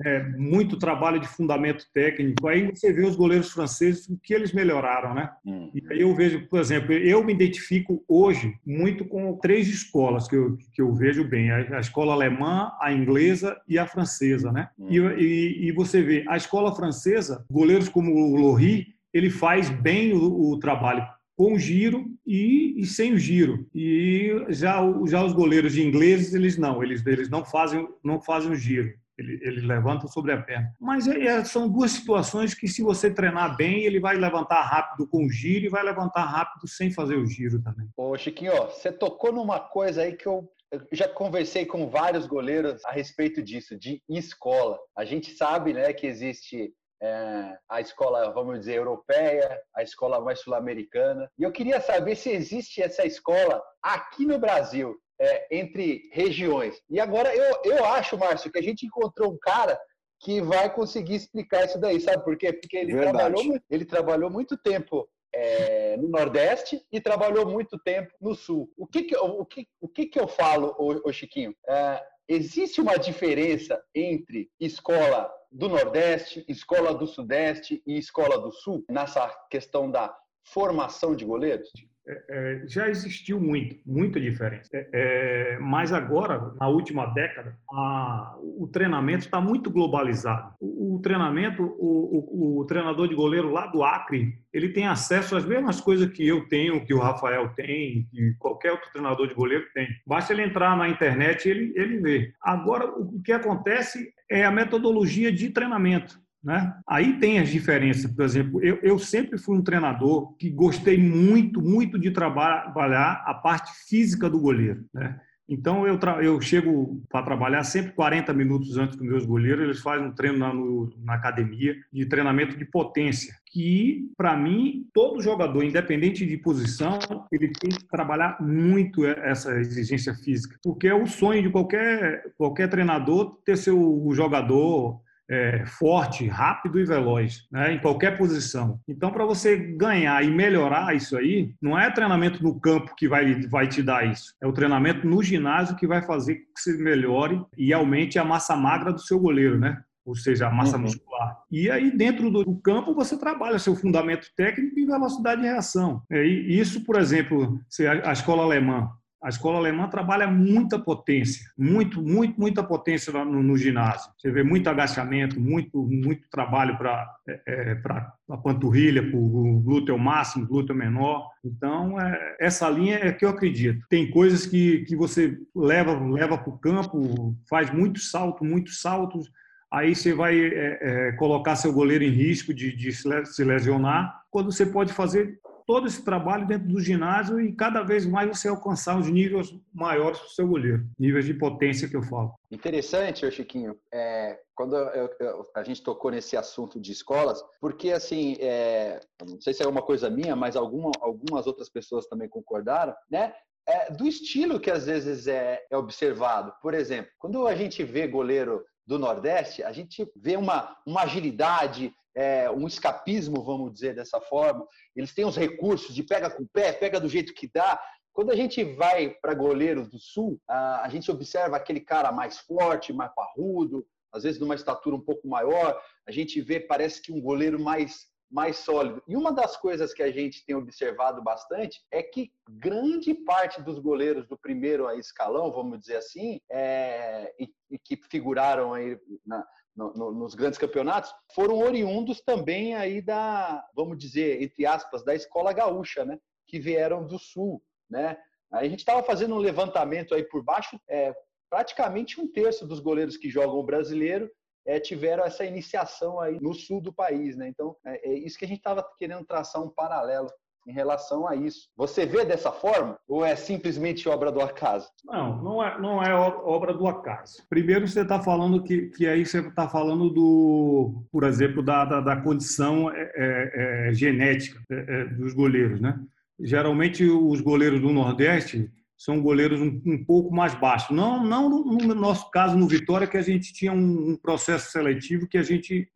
é, muito trabalho de fundamento técnico. Aí você vê os goleiros franceses, o que eles melhoraram, né? Hum. E aí eu vejo, por exemplo, eu me identifico hoje muito com três escolas que eu, que eu vejo bem: a, escola alemã, a inglesa e a francesa, né? Hum. E, e, e, você vê, a escola francesa, goleiros como o Lohri, ele faz bem o, o trabalho com giro e, e, sem o giro. E já, já os goleiros ingleses, eles não, eles, eles não fazem não fazem o giro ele, ele levanta sobre a perna. Mas é, é, são duas situações que, se você treinar bem, ele vai levantar rápido com o giro e vai levantar rápido sem fazer o giro também. Ô, Chiquinho, você tocou numa coisa aí que eu eu já conversei com vários goleiros a respeito disso, de escola. A gente sabe né, que existe é, a escola, vamos dizer, europeia, a escola mais sul-americana. E eu queria saber se existe essa escola aqui no Brasil é, entre regiões. E agora eu, eu acho, Márcio, que a gente encontrou um cara que vai conseguir explicar isso daí, sabe por quê? Porque ele, trabalhou, ele trabalhou muito tempo é, no Nordeste e trabalhou muito tempo no Sul. O que, que, o que, o que, que eu falo, ô, ô Chiquinho? É, existe uma diferença entre escola do Nordeste, escola do Sudeste e escola do Sul nessa questão da formação de goleiros? É, é, já existiu muito, muita diferença. É, é, mas agora, na última década, a, o treinamento está muito globalizado. O, o treinamento, o, o, o, treinador de goleiro lá do Acre, ele tem acesso às mesmas coisas que eu tenho, que o Rafael tem, que qualquer outro treinador de goleiro tem. Basta ele entrar na internet e ele, ele vê. Agora, o que acontece é a metodologia de treinamento. Né? Aí tem as diferenças. Por exemplo, eu, eu sempre fui um treinador que gostei muito, muito de trabalhar a parte física do goleiro. Né? Então, eu, eu chego para trabalhar sempre 40 minutos antes dos meus goleiros, eles fazem um treino na, no, na academia de treinamento de potência, que, para mim, todo jogador, independente de posição, ele tem que trabalhar muito essa exigência física, porque é o sonho de qualquer, qualquer treinador ter seu jogador é, forte, rápido e veloz, né, em qualquer posição. Então, para você ganhar e melhorar isso aí, não é treinamento no campo que vai, vai te dar isso. É o treinamento no ginásio que vai fazer que você melhore e aumente a massa magra do seu goleiro, né? Ou seja, a massa uhum. muscular. E aí, dentro do campo, você trabalha seu fundamento técnico e velocidade de reação. E isso, por exemplo, a escola alemã, a escola alemã trabalha muita potência, muito, muito, muita potência no, no ginásio. Você vê muito agachamento, muito, muito trabalho para é, é para a panturrilha, para o glúteo máximo, glúteo menor. Então, é, essa linha é que eu acredito. Tem coisas que, que você leva leva para o campo, faz muitos saltos, muitos saltos, aí você vai é, é, colocar seu goleiro em risco de, de se lesionar, quando você pode fazer todo esse trabalho dentro do ginásio e cada vez mais você alcançar os níveis maiores do seu goleiro, níveis de potência que eu falo. Interessante, Chiquinho, é, quando eu, eu, a gente tocou nesse assunto de escolas, porque assim, é, não sei se é uma coisa minha, mas alguma, algumas outras pessoas também concordaram, né? É, do estilo que às vezes é, é observado. Por exemplo, quando a gente vê goleiro do Nordeste, a gente vê uma, uma agilidade, é, um escapismo, vamos dizer dessa forma. Eles têm os recursos de pega com o pé, pega do jeito que dá. Quando a gente vai para goleiros do Sul, a, a gente observa aquele cara mais forte, mais parrudo, às vezes numa estatura um pouco maior. A gente vê, parece que um goleiro mais mais sólido. E uma das coisas que a gente tem observado bastante é que grande parte dos goleiros do primeiro escalão, vamos dizer assim, é, e, e que figuraram aí na, no, no, nos grandes campeonatos, foram oriundos também aí da, vamos dizer, entre aspas, da escola gaúcha, né? Que vieram do sul, né? A gente estava fazendo um levantamento aí por baixo, é, praticamente um terço dos goleiros que jogam o brasileiro é, tiveram essa iniciação aí no sul do país, né? Então, é, é isso que a gente estava querendo traçar um paralelo em relação a isso. Você vê dessa forma ou é simplesmente obra do acaso? Não, não é, não é obra do acaso. Primeiro você está falando que, que aí você está falando do, por exemplo, da, da, da condição é, é, é genética é, é, dos goleiros, né? Geralmente os goleiros do Nordeste são goleiros um, um, pouco mais baixos. Não, não no, no, nosso caso, no Vitória, que a gente tinha um, um processo seletivo que a gente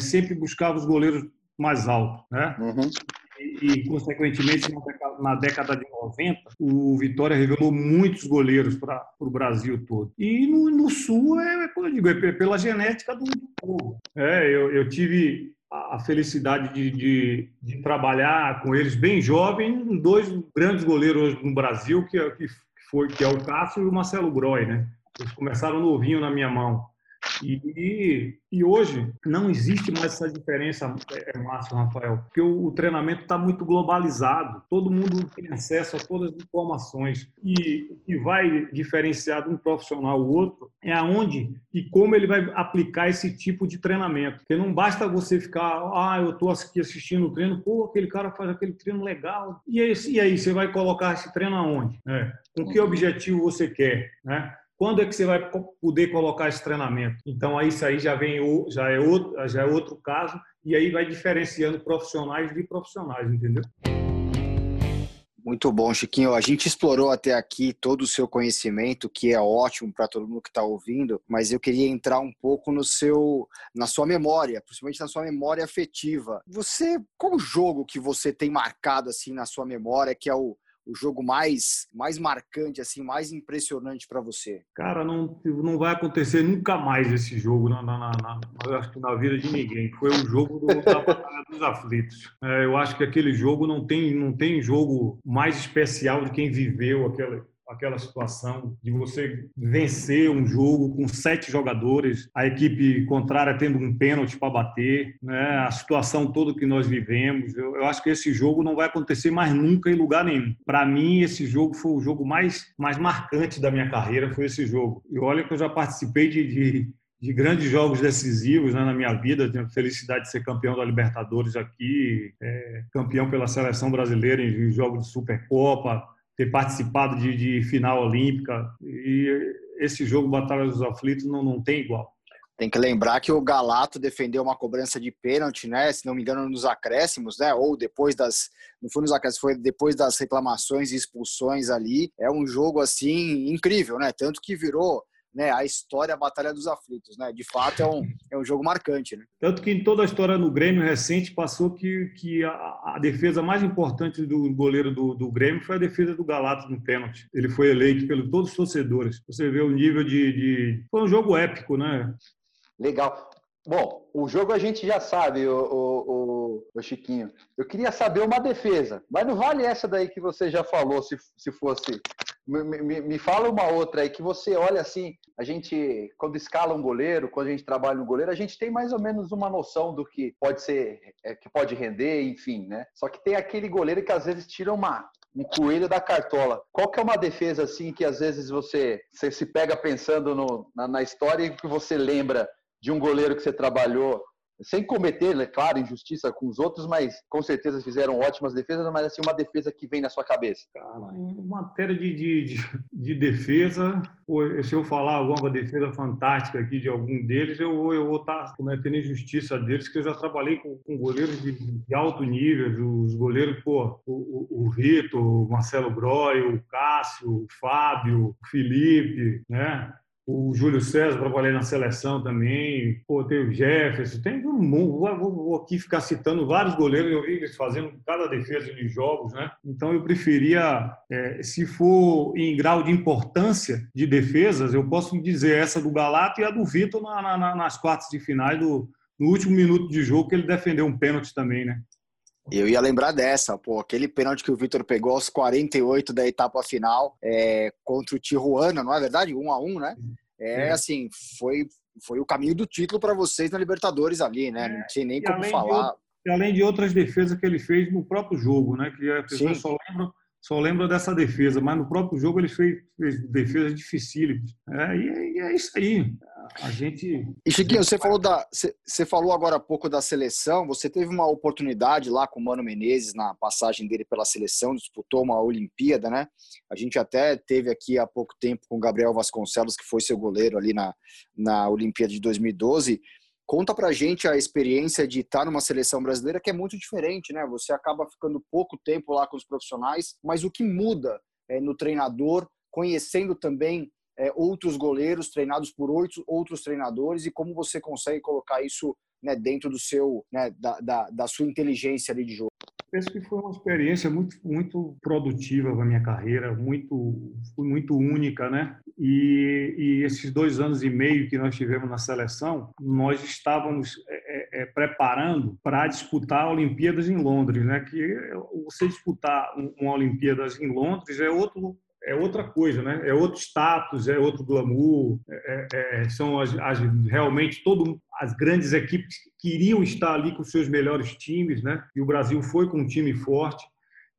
sempre buscava os goleiros mais altos. Né? Uhum. E, consequentemente, na década, de 90, o Vitória revelou muitos goleiros para o Brasil todo. E no, no Sul, é, como eu digo, é pela genética do povo. É, eu, eu tive a felicidade de, de, de, trabalhar com eles bem jovem, dois grandes goleiros no Brasil, que, é, que, foi, que é o Cássio e o Marcelo Groy, né? Eles começaram novinho na minha mão. E, e hoje não existe mais essa diferença, é, é, Márcio Rafael, porque o, o treinamento está muito globalizado, todo mundo tem acesso a todas as informações. E o que vai diferenciar de um profissional ao outro é aonde e como ele vai aplicar esse tipo de treinamento. Porque não basta você ficar, ah, eu estou aqui assistindo o treino, pô, aquele cara faz aquele treino legal. E aí, e aí você vai colocar esse treino aonde? É. Com que objetivo você quer? Né? Quando é que você vai poder colocar esse treinamento? Então, aí, isso aí já, vem, já, é outro, já é outro caso, e aí vai diferenciando profissionais de profissionais, entendeu? Muito bom, Chiquinho. A gente explorou até aqui todo o seu conhecimento, que é ótimo para todo mundo que está ouvindo, mas eu queria entrar um pouco no seu, na sua memória, principalmente na sua memória afetiva. Você, qual o jogo que você tem marcado assim na sua memória, que é o, o jogo mais, mais marcante, assim, mais impressionante para você? Cara, não, não vai acontecer nunca mais esse jogo na, na, na, acho que na vida de ninguém. Foi o jogo do, da Batalha dos Aflitos. É, eu acho que aquele jogo não tem, não tem jogo mais especial de quem viveu aquele, aquela situação de você vencer um jogo com sete jogadores, a equipe contrária tendo um pênalti para bater, né? a situação toda que nós vivemos. Eu, eu, acho que esse jogo não vai acontecer mais nunca em lugar nenhum. Para mim, esse jogo foi o jogo mais, mais marcante da minha carreira, foi esse jogo. E olha que eu já participei de, de de grandes jogos decisivos né, na minha vida. Tenho a felicidade de ser campeão da Libertadores aqui, é, campeão pela seleção brasileira em jogos de Supercopa, ter participado de, de final olímpica. E esse jogo Batalha dos Aflitos não, não tem igual. Tem que lembrar que o Galato defendeu uma cobrança de pênalti, né? Se não me engano, nos acréscimos, né? Ou depois das. Não foi nos acréscimos, foi depois das reclamações e expulsões ali. É um jogo, assim, incrível, né? Tanto que virou né, a história, a Batalha dos Aflitos, né? De fato, é um, é um jogo marcante, né? Tanto que em toda a história no Grêmio recente passou que, que a, a defesa mais importante do goleiro do, do, Grêmio foi a defesa do Galato no pênalti. Ele foi eleito pelos todos os torcedores. Você vê o nível de, de... Foi um jogo épico, né? Legal. Bom, o jogo a gente já sabe, o, o, o, Chiquinho. Eu queria saber uma defesa, mas não vale essa daí que você já falou, se, se fosse. Me, me, fala uma outra aí que você olha assim. A gente, quando escala um goleiro, quando a gente trabalha no goleiro, a gente tem mais ou menos uma noção do que pode ser, é, que pode render, enfim, né? Só que tem aquele goleiro que às vezes tira uma, um coelho da cartola. Qual que é uma defesa assim que às vezes você, você se pega pensando no, na, na história e que você lembra de um goleiro que você trabalhou, sem cometer, é claro, injustiça com os outros, mas com certeza fizeram ótimas defesas, mas assim, uma defesa que vem na sua cabeça. Cara, em matéria de, de, de, de defesa, se eu falar alguma defesa fantástica aqui de algum deles, eu, eu vou estar cometendo injustiça deles, que eu já trabalhei com, com goleiros de, de, alto nível, os goleiros, pô, o, o, Rito, o Marcelo Groy, o Cássio, o Fábio, o Felipe, né? O Júlio César, trabalhei na seleção também, pô, tem o Jefferson, tem um mundo, vou, vou, aqui ficar citando vários goleiros, eu vi eles fazendo cada defesa de jogos, né? Então eu preferia, é, se for em grau de importância de defesas, eu posso dizer essa do Galato e a do Vitor na, na, nas quartas de finais, do, no último minuto de jogo, que ele defendeu um pênalti também, né? Eu ia lembrar dessa, pô, aquele pênalti que o Vitor pegou aos 48 da etapa final é, contra o Tijuana, não é verdade? Um a um, né? É, assim, foi, foi o caminho do título para vocês na Libertadores ali, né? Não tinha nem como falar. De, além de outras defesas que ele fez no próprio jogo, né? Que a pessoa só lembra, só lembra dessa defesa, mas no próprio jogo ele fez, fez defesas dificílimas. É, e, e é isso aí a gente. E Chiquinho, você falou da, você falou agora há pouco da seleção. Você teve uma oportunidade lá com o Mano Menezes na passagem dele pela seleção, disputou uma Olimpíada, né? A gente até teve aqui há pouco tempo com o Gabriel Vasconcelos, que foi seu goleiro ali na, na Olimpíada de 2012. Conta pra gente a experiência de estar numa seleção brasileira que é muito diferente, né? Você acaba ficando pouco tempo lá com os profissionais, mas o que muda é, no treinador, conhecendo também é, outros goleiros treinados por oito outros treinadores e como você consegue colocar isso né, dentro do seu né, da, da, da, sua inteligência ali de jogo? penso que foi uma experiência muito, muito produtiva na minha carreira, muito, muito única, né? E, e, esses dois anos e meio que nós tivemos na seleção, nós estávamos é, é, é preparando para disputar Olimpíadas em Londres, né? Que você disputar uma Olimpíadas em Londres é outro é outra coisa, né? É outro status, é outro glamour, é, é, é, são as, as, realmente todo as grandes equipes queriam estar ali com seus melhores times, né? E o Brasil foi com um time forte.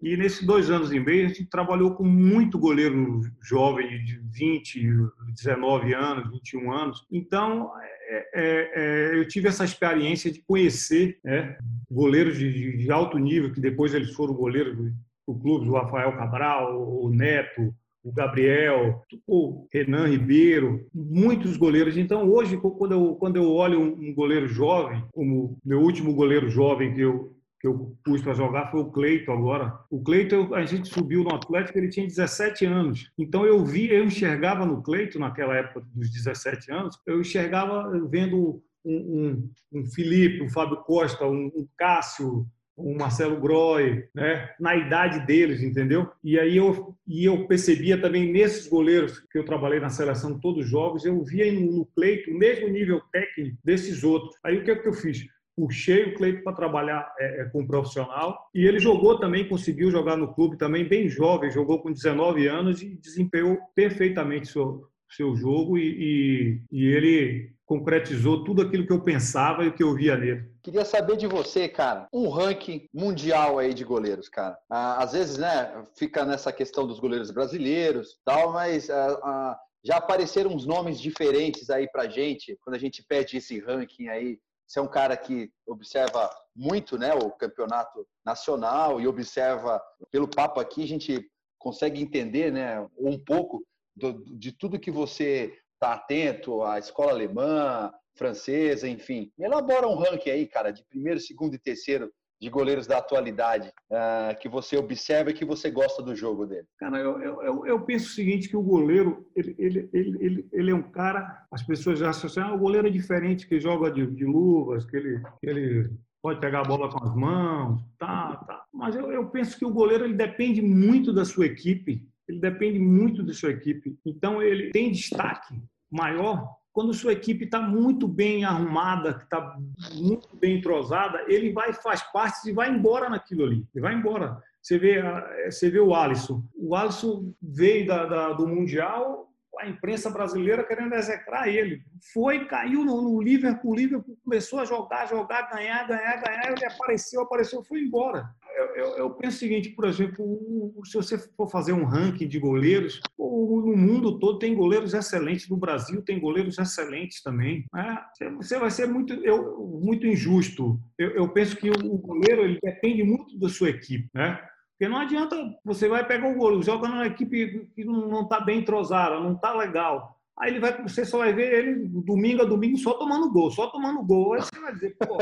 E nesses dois anos e meio a gente trabalhou com muito goleiro jovem de 20, 19 anos, 21 anos. Então é, é, é, eu tive essa experiência de conhecer né, goleiros de, de alto nível que depois eles foram goleiros do clube, o Rafael Cabral, o Neto, o Gabriel, o Renan Ribeiro, muitos goleiros. Então, hoje, quando eu, quando eu olho um goleiro jovem, como meu último goleiro jovem que eu, que eu pus para jogar foi o Cleito agora. O Cleito, a gente subiu no Atlético, ele tinha 17 anos. Então eu vi, eu enxergava no Cleito, naquela época dos 17 anos, eu enxergava vendo um, um, um Felipe, um Fábio Costa, um, um Cássio, o Marcelo Groy, né? na idade deles, entendeu? E aí eu, e eu percebia também nesses goleiros que eu trabalhei na seleção, todos jovens, eu via no Cleito o mesmo nível técnico desses outros. Aí o que é que eu fiz? Puxei o Cleito para trabalhar é, é, com profissional e ele jogou também, conseguiu jogar no clube também, bem jovem, jogou com 19 anos e desempenhou perfeitamente seu, seu jogo e, e, e ele concretizou tudo aquilo que eu pensava e o que eu via nele. Queria saber de você, cara, um ranking mundial aí de goleiros, cara. Ah, às vezes, né, fica nessa questão dos goleiros brasileiros, tal, mas ah, ah, já apareceram uns nomes diferentes aí pra gente quando a gente pede esse ranking aí. Você é um cara que observa muito, né, o campeonato nacional e observa pelo papo aqui a gente consegue entender, né, um pouco do, de tudo que você está atento à escola alemã, francesa, enfim. Elabora um ranking aí, cara, de primeiro, segundo e terceiro de goleiros da atualidade uh, que você observa e que você gosta do jogo dele? Cara, eu, eu, eu penso o seguinte, que o goleiro, ele, ele, ele, ele, ele é um cara, as pessoas já associam, ah, o goleiro é diferente, que joga de, de luvas, que ele, que ele pode pegar a bola com as mãos, tá, tá. Mas eu, eu penso que o goleiro ele depende muito da sua equipe ele depende muito da sua equipe. Então, ele tem destaque maior quando sua equipe está muito bem arrumada, está muito bem entrosada, ele vai faz parte e vai embora naquilo ali. Ele vai embora. Você vê, você vê o Alisson. O Alisson veio da, da, do Mundial, a imprensa brasileira querendo execrar ele. Foi, caiu no, no Liverpool, o Liverpool começou a jogar, jogar, ganhar, ganhar, ganhar, ele apareceu, apareceu, foi embora eu, eu, penso o seguinte, por exemplo, se você for fazer um ranking de goleiros, no mundo todo tem goleiros excelentes, no Brasil tem goleiros excelentes também. Né? Você vai ser muito, eu, muito injusto. Eu, eu penso que o goleiro ele depende muito da sua equipe, né? Porque não adianta, você vai pegar o goleiro, joga numa equipe que não está bem entrosada, não está legal. Aí ele vai, você só vai ver ele domingo a domingo só tomando gol, só tomando gol. Aí você vai dizer, pô,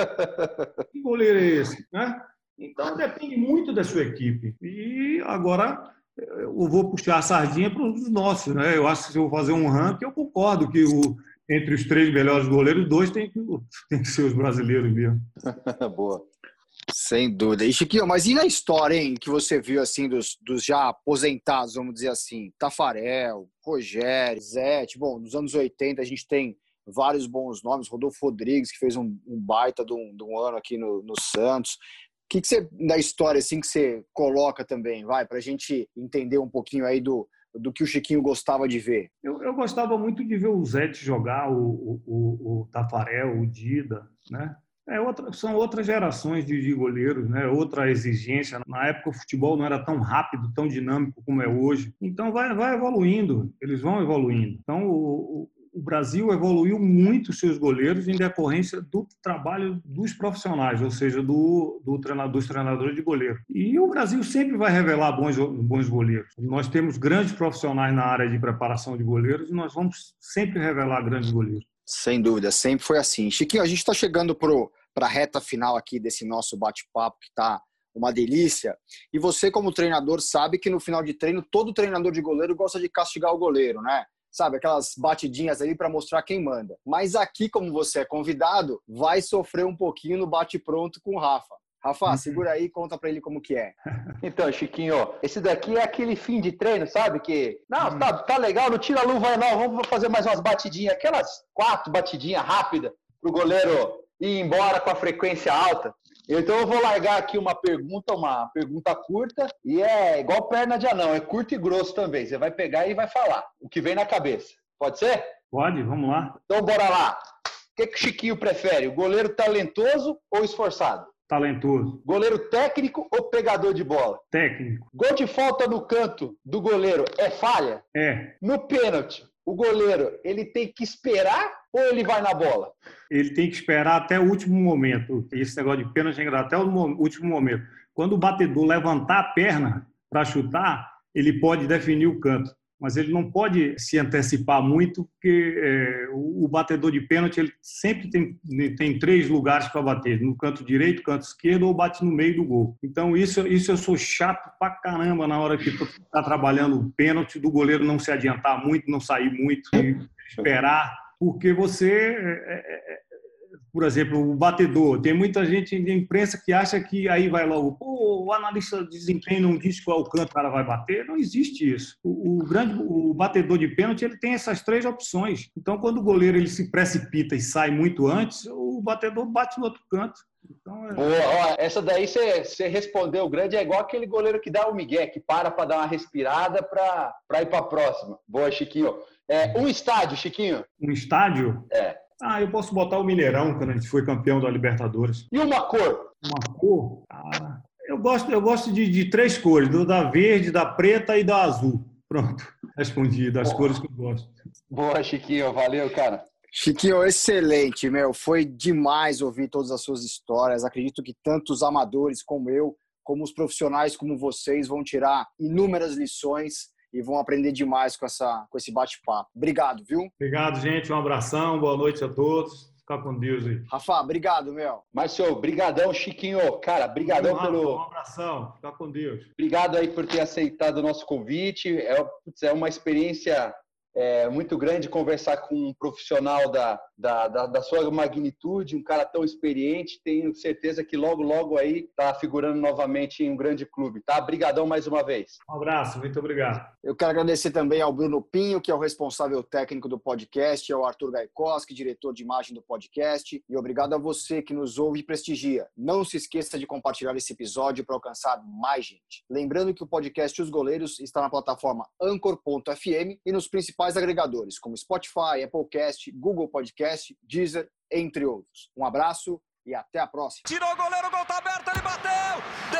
que goleiro é esse? Né? Então depende muito da sua equipe. E agora eu vou puxar a sardinha para os nossos, né? Eu acho que se eu fazer um ranking, eu concordo que o, entre os três melhores goleiros, dois tem que, tem que ser os brasileiros mesmo. Boa. Sem dúvida. E Chiquinho, mas e na história, hein, que você viu assim dos, dos já aposentados, vamos dizer assim, Tafarel, Rogério, Zete, bom, nos anos 80 a gente tem vários bons nomes, Rodolfo Rodrigues, que fez um, um baita de um, de um ano aqui no, no Santos que, que você, da história, assim, que você coloca também, vai, para a gente entender um pouquinho aí do, do que o Chiquinho gostava de ver? Eu, eu gostava muito de ver o Zete jogar, o, o, o, o Tafarel, o Dida, né? É outra, são outras gerações de, de, goleiros, né? outra exigência. Na época o futebol não era tão rápido, tão dinâmico como é hoje. Então vai, vai evoluindo, eles vão evoluindo. Então o, o Brasil evoluiu muito seus goleiros em decorrência do trabalho dos profissionais, ou seja, do, do treinador, dos treinadores de goleiro. E o Brasil sempre vai revelar bons, bons goleiros. Nós temos grandes profissionais na área de preparação de goleiros e nós vamos sempre revelar grandes goleiros. Sem dúvida, sempre foi assim. Chiquinho, a gente está chegando para a reta final aqui desse nosso bate-papo que está uma delícia. E você, como treinador, sabe que no final de treino, todo treinador de goleiro gosta de castigar o goleiro, né? Sabe, aquelas batidinhas ali para mostrar quem manda. Mas aqui, como você é convidado, vai sofrer um pouquinho no bate-pronto com o Rafa. Rafa, segura aí e conta pra ele como que é. Então, Chiquinho, esse daqui é aquele fim de treino, sabe? Que, não, tá, tá legal, não tira a luva não, vamos fazer mais umas batidinhas, aquelas quatro batidinhas rápidas pro goleiro ir embora com a frequência alta. Então eu vou largar aqui uma pergunta, uma pergunta curta, e é igual perna de anão, é curto e grosso também. Você vai pegar e vai falar o que vem na cabeça. Pode ser? Pode, vamos lá. Então bora lá. O que, que o Chiquinho prefere? O goleiro talentoso ou esforçado? Talentoso. Goleiro técnico ou pegador de bola? Técnico. Gol de falta no canto do goleiro é falha? É. No pênalti, o goleiro ele tem que esperar ou ele vai na bola? Ele tem que esperar até o último momento. Esse negócio de pênalti é até o último momento. Quando o batedor levantar a perna para chutar, ele pode definir o canto mas ele não pode se antecipar muito, porque é, o, o, batedor de pênalti ele sempre tem, tem três lugares para bater: no canto direito, canto esquerdo ou bate no meio do gol. Então, isso, isso eu sou chato pra caramba na hora que está trabalhando o pênalti, do goleiro não se adiantar muito, não sair muito, esperar, porque você é, é, é por exemplo, o batedor. Tem muita gente de imprensa que acha que aí vai logo, pô, o analista de desempenho não diz qual canto o cara vai bater. Não existe isso. O, o, grande, o batedor de pênalti ele tem essas três opções. Então, quando o goleiro ele se precipita e sai muito antes, o batedor bate no outro canto. Então, é... Boa, essa daí você respondeu o grande, é igual aquele goleiro que dá o migué, que para para dar uma respirada para ir para a próxima. Boa, Chiquinho. É, um estádio, Chiquinho. Um estádio? É. Ah, eu posso botar o Mineirão, quando a gente foi campeão da Libertadores. E uma cor? Uma cor? Ah, eu gosto, eu gosto de, de três cores, do, da verde, da preta e da azul. Pronto, respondi, das Boa. cores que eu gosto. Boa, Chiquinho, valeu, cara. Chiquinho, excelente, meu. Foi demais ouvir todas as suas histórias. Acredito que tantos amadores como eu, como os profissionais como vocês, vão tirar inúmeras lições e vão aprender demais com, essa, com esse bate-papo. Obrigado, viu? Obrigado, gente. Um abração, boa noite a todos. Fica com Deus aí. Rafa, obrigado, meu. Márcio, brigadão, Chiquinho. Cara, brigadão pelo... Um abração. Fica com Deus. Obrigado aí por ter aceitado o nosso convite. É, é uma experiência é muito grande conversar com um profissional da, da, da, da, sua magnitude, um cara tão experiente. Tenho certeza que logo, logo aí está figurando novamente em um grande clube, tá? Obrigadão mais uma vez. Um abraço, muito obrigado. Eu quero agradecer também ao Bruno Pinho, que é o responsável técnico do podcast, ao Arthur Gaikoski, diretor de imagem do podcast, e obrigado a você que nos ouve e prestigia. Não se esqueça de compartilhar esse episódio para alcançar mais gente. Lembrando que o podcast Os Goleiros está na plataforma anchor.fm e nos principais agregadores, como Spotify, Applecast, Google Podcast, Deezer, entre outros. Um abraço e até a próxima. Tirou o goleiro, o gol tá aberto, ele bateu!